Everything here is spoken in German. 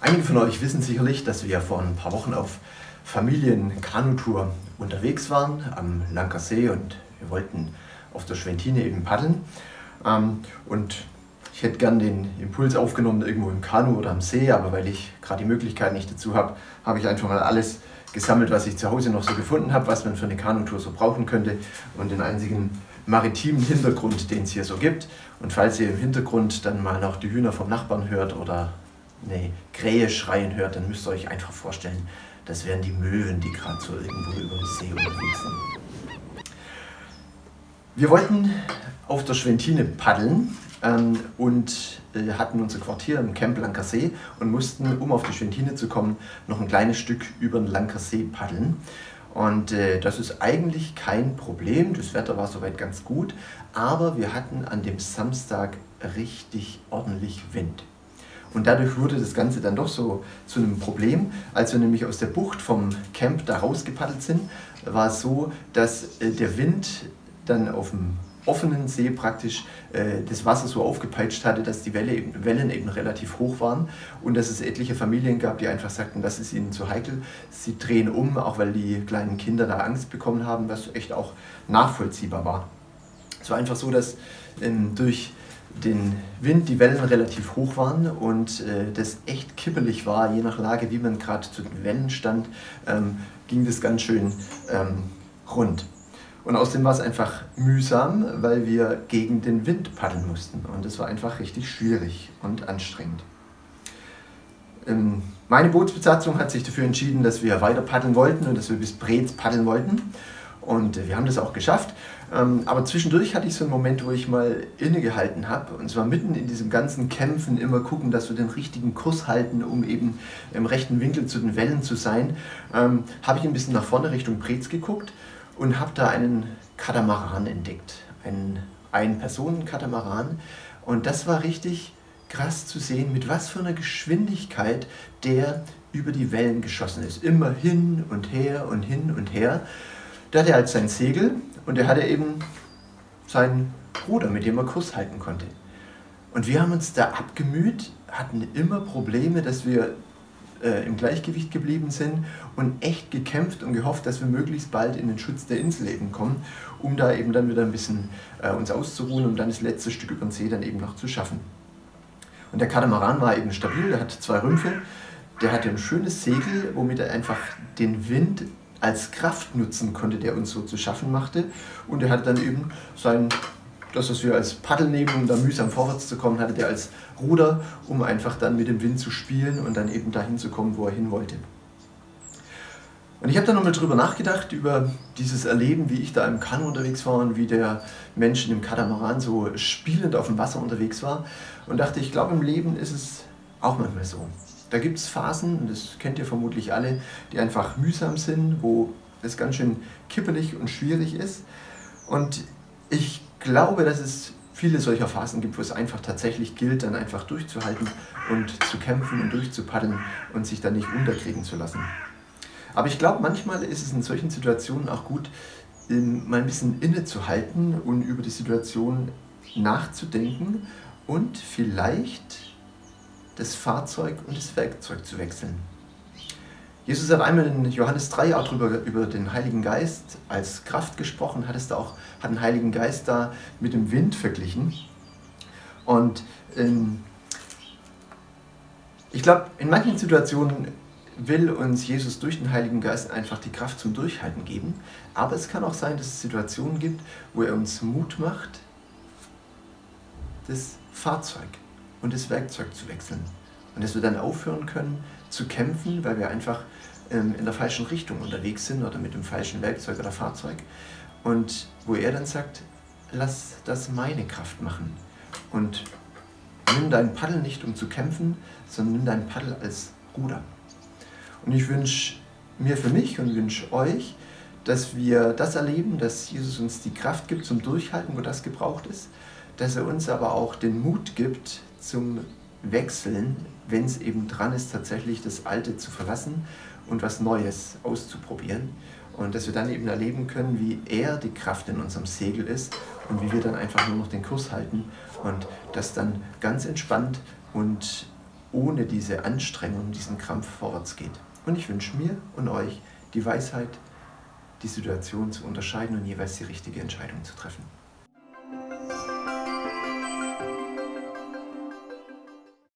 Einige von euch wissen sicherlich, dass wir vor ein paar Wochen auf Familien-Kanutour unterwegs waren am Lanker See und wir wollten auf der Schwentine eben paddeln. Ähm, und ich hätte gern den Impuls aufgenommen, irgendwo im Kanu oder am See, aber weil ich gerade die Möglichkeit nicht dazu habe, habe ich einfach mal alles gesammelt, was ich zu Hause noch so gefunden habe, was man für eine Kanutour so brauchen könnte und den einzigen maritimen Hintergrund, den es hier so gibt. Und falls ihr im Hintergrund dann mal noch die Hühner vom Nachbarn hört oder eine Krähe schreien hört, dann müsst ihr euch einfach vorstellen, das wären die Möwen, die gerade so irgendwo über dem See unterwegs sind. Wir wollten auf der Schwentine paddeln ähm, und äh, hatten unser Quartier im Camp Lanker See und mussten, um auf die Schwentine zu kommen, noch ein kleines Stück über den Lanker See paddeln. Und äh, das ist eigentlich kein Problem, das Wetter war soweit ganz gut, aber wir hatten an dem Samstag richtig ordentlich Wind. Und dadurch wurde das Ganze dann doch so zu einem Problem. Als wir nämlich aus der Bucht vom Camp da rausgepaddelt sind, war es so, dass äh, der Wind dann auf dem offenen See praktisch äh, das Wasser so aufgepeitscht hatte, dass die Welle Wellen eben relativ hoch waren und dass es etliche Familien gab, die einfach sagten, das ist ihnen zu heikel. Sie drehen um, auch weil die kleinen Kinder da Angst bekommen haben, was echt auch nachvollziehbar war. Es war einfach so, dass ähm, durch den Wind die Wellen relativ hoch waren und äh, das echt kippelig war, je nach Lage, wie man gerade zu den Wellen stand, ähm, ging das ganz schön ähm, rund. Und außerdem war es einfach mühsam, weil wir gegen den Wind paddeln mussten. Und es war einfach richtig schwierig und anstrengend. Ähm, meine Bootsbesatzung hat sich dafür entschieden, dass wir weiter paddeln wollten und dass wir bis Brez paddeln wollten. Und wir haben das auch geschafft. Ähm, aber zwischendurch hatte ich so einen Moment, wo ich mal innegehalten habe. Und zwar mitten in diesem ganzen Kämpfen immer gucken, dass wir den richtigen Kurs halten, um eben im rechten Winkel zu den Wellen zu sein. Ähm, habe ich ein bisschen nach vorne Richtung Preetz geguckt und habe da einen Katamaran entdeckt. Einen Ein-Personen-Katamaran. Und das war richtig krass zu sehen, mit was für einer Geschwindigkeit der über die Wellen geschossen ist. Immer hin und her und hin und her. Da hatte er halt sein Segel und er hatte eben seinen Bruder, mit dem er Kurs halten konnte. Und wir haben uns da abgemüht, hatten immer Probleme, dass wir äh, im Gleichgewicht geblieben sind und echt gekämpft und gehofft, dass wir möglichst bald in den Schutz der Insel eben kommen, um da eben dann wieder ein bisschen äh, uns auszuruhen, um dann das letzte Stück über den See dann eben noch zu schaffen. Und der Katamaran war eben stabil, der hat zwei Rümpfe, der hatte ein schönes Segel, womit er einfach den Wind als Kraft nutzen konnte, der uns so zu schaffen machte. Und er hatte dann eben sein, das, was wir als Paddel nehmen, um da mühsam vorwärts zu kommen, hatte der als Ruder, um einfach dann mit dem Wind zu spielen und dann eben dahin zu kommen, wo er hin wollte. Und ich habe dann nochmal drüber nachgedacht, über dieses Erleben, wie ich da im Kanu unterwegs war und wie der Mensch im Katamaran so spielend auf dem Wasser unterwegs war. Und dachte, ich glaube, im Leben ist es auch manchmal so. Da gibt es Phasen, und das kennt ihr vermutlich alle, die einfach mühsam sind, wo es ganz schön kippelig und schwierig ist. Und ich glaube, dass es viele solcher Phasen gibt, wo es einfach tatsächlich gilt, dann einfach durchzuhalten und zu kämpfen und durchzupaddeln und sich dann nicht unterkriegen zu lassen. Aber ich glaube, manchmal ist es in solchen Situationen auch gut, mal ein bisschen innezuhalten und über die Situation nachzudenken und vielleicht das Fahrzeug und das Werkzeug zu wechseln. Jesus hat einmal in Johannes 3 auch drüber, über den Heiligen Geist als Kraft gesprochen, hat, es da auch, hat den Heiligen Geist da mit dem Wind verglichen. Und ähm, ich glaube, in manchen Situationen will uns Jesus durch den Heiligen Geist einfach die Kraft zum Durchhalten geben. Aber es kann auch sein, dass es Situationen gibt, wo er uns Mut macht, das Fahrzeug und das Werkzeug zu wechseln. Und dass wir dann aufhören können zu kämpfen, weil wir einfach ähm, in der falschen Richtung unterwegs sind oder mit dem falschen Werkzeug oder Fahrzeug. Und wo er dann sagt, lass das meine Kraft machen. Und nimm dein Paddel nicht, um zu kämpfen, sondern nimm dein Paddel als Ruder. Und ich wünsche mir für mich und wünsche euch, dass wir das erleben, dass Jesus uns die Kraft gibt zum Durchhalten, wo das gebraucht ist, dass er uns aber auch den Mut gibt zum Wechseln, wenn es eben dran ist, tatsächlich das Alte zu verlassen und was Neues auszuprobieren. und dass wir dann eben erleben können, wie er die Kraft in unserem Segel ist und wie wir dann einfach nur noch den Kurs halten und das dann ganz entspannt und ohne diese Anstrengung, diesen Krampf vorwärts geht. Und ich wünsche mir und euch die Weisheit, die Situation zu unterscheiden und jeweils die richtige Entscheidung zu treffen.